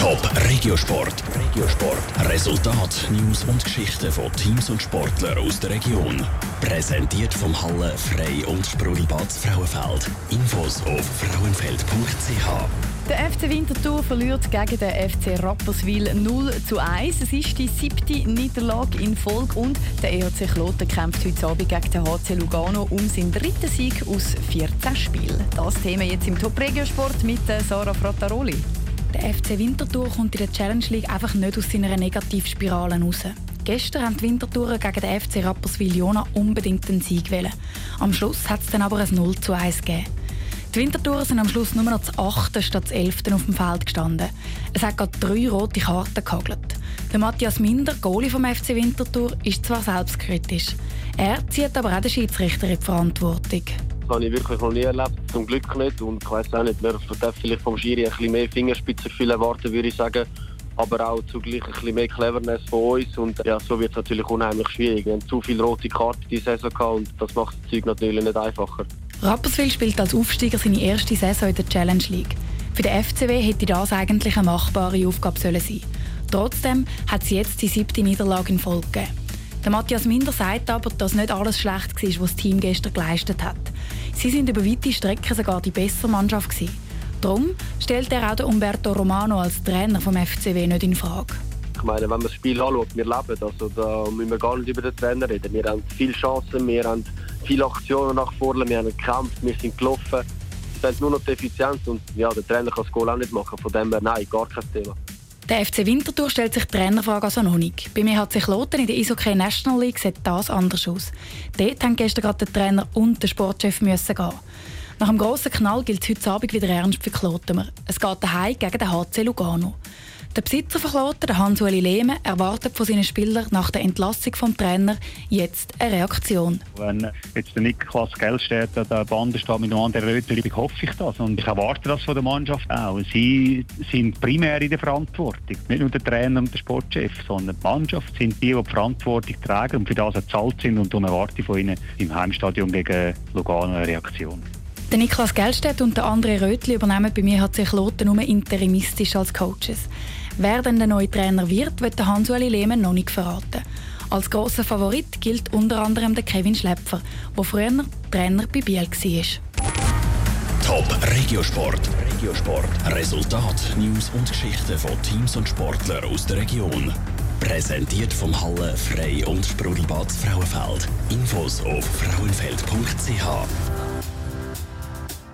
Top Regiosport. Regiosport. Resultat, News und Geschichten von Teams und Sportlern aus der Region. Präsentiert vom Halle Frei und Sprudelbad Frauenfeld. Infos auf frauenfeld.ch. Der FC Winterthur verliert gegen den FC Rapperswil 0 zu 1. Es ist die siebte Niederlage in Folge und der EHC Kloten kämpft heute Abend gegen den HC Lugano um seinen dritten Sieg aus 14 Spielen. Das Thema jetzt im Top Regiosport mit Sarah Frattaroli. Der FC Winterthur kommt in der Challenge League einfach nicht aus seiner Negativspirale raus. Gestern haben die Winterthurer gegen den FC Rapperswil Jona unbedingt den Sieg wählen. Am Schluss hat es dann aber ein 0 zu 1 gegeben. Die Winterthurer sind am Schluss nur noch zu 8. statt zu 11. auf dem Feld gestanden. Es hat gerade drei rote Karten gehagelt. Der Matthias Minder, Goalie vom FC Winterthur, ist zwar selbstkritisch. Er zieht aber auch den Schiedsrichter in die Verantwortung. Das habe ich wirklich noch nie erlebt, zum Glück nicht. Und ich weiß auch nicht, wir dürfen vielleicht vom Schiri ein bisschen mehr Fingerspitzengefühl erwarten, würde ich sagen. Aber auch zugleich ein bisschen mehr Cleverness von uns. Und ja, so wird es natürlich unheimlich schwierig. Wir haben zu viele rote Karten diese Saison gehabt und das macht das Zeug natürlich nicht einfacher. Rapperswil spielt als Aufsteiger seine erste Saison in der Challenge League. Für den FCW hätte das eigentlich eine machbare Aufgabe sollen sein. Trotzdem hat sie jetzt die siebte Niederlage in Folge gegeben. Der Matthias Minder sagt aber, dass nicht alles schlecht war, was das Team gestern geleistet hat. Sie sind über weite Strecken sogar die bessere Mannschaft gewesen. Darum stellt er auch den Umberto Romano als Trainer vom FCW nicht in Frage. Ich meine, wenn man das Spiel anschaut, wir leben, also da müssen wir gar nicht über den Trainer reden. Wir haben viele Chancen, wir haben viele Aktionen nach vorne, wir haben gekämpft, wir sind gelaufen. Es fehlt nur noch die Effizienz und ja, der Trainer kann das Goal auch nicht machen. Von dem her, nein, gar kein Thema. Der FC Winterthur stellt sich die Trainerfrage also noch nicht. Bei mir hat sich Lothar in der Eishockey National League sieht das anders aus. Dort haben gestern gerade der Trainer und der Sportchef müssen gehen. Nach dem grossen Knall gilt es heute Abend wieder ernst für Klotemer. Es geht daheim gegen den HC Lugano. Der Besitzer von Kloten, Hans-Ueli Lehme, erwartet von seinen Spielern nach der Entlassung vom Trainer jetzt eine Reaktion. Wenn jetzt der Niklas Geldstedt an der Bande steht mit einem anderen Rötli, hoffe ich das. Und ich erwarte das von der Mannschaft auch. Sie sind primär in der Verantwortung. Nicht nur der Trainer und der Sportchef, sondern die Mannschaft sind die, die die Verantwortung tragen und für das bezahlt sind. Und darum erwarte ich von ihnen im Heimstadion gegen Lugano eine Reaktion. Der Niklas Geldstedt und der André Rötli übernehmen bei mir hat sich Lotte nur interimistisch als Coaches. Wer denn der neue Trainer wird, wird Hans-Ueli Lehmann noch nicht verraten. Als grosser Favorit gilt unter anderem der Kevin Schläpfer, der früher Trainer bei Biel war. Top Regiosport. Regiosport. Resultat, News und Geschichten von Teams und Sportlern aus der Region. Präsentiert vom Halle Frei und Sprudelbad Frauenfeld. Infos auf frauenfeld.ch.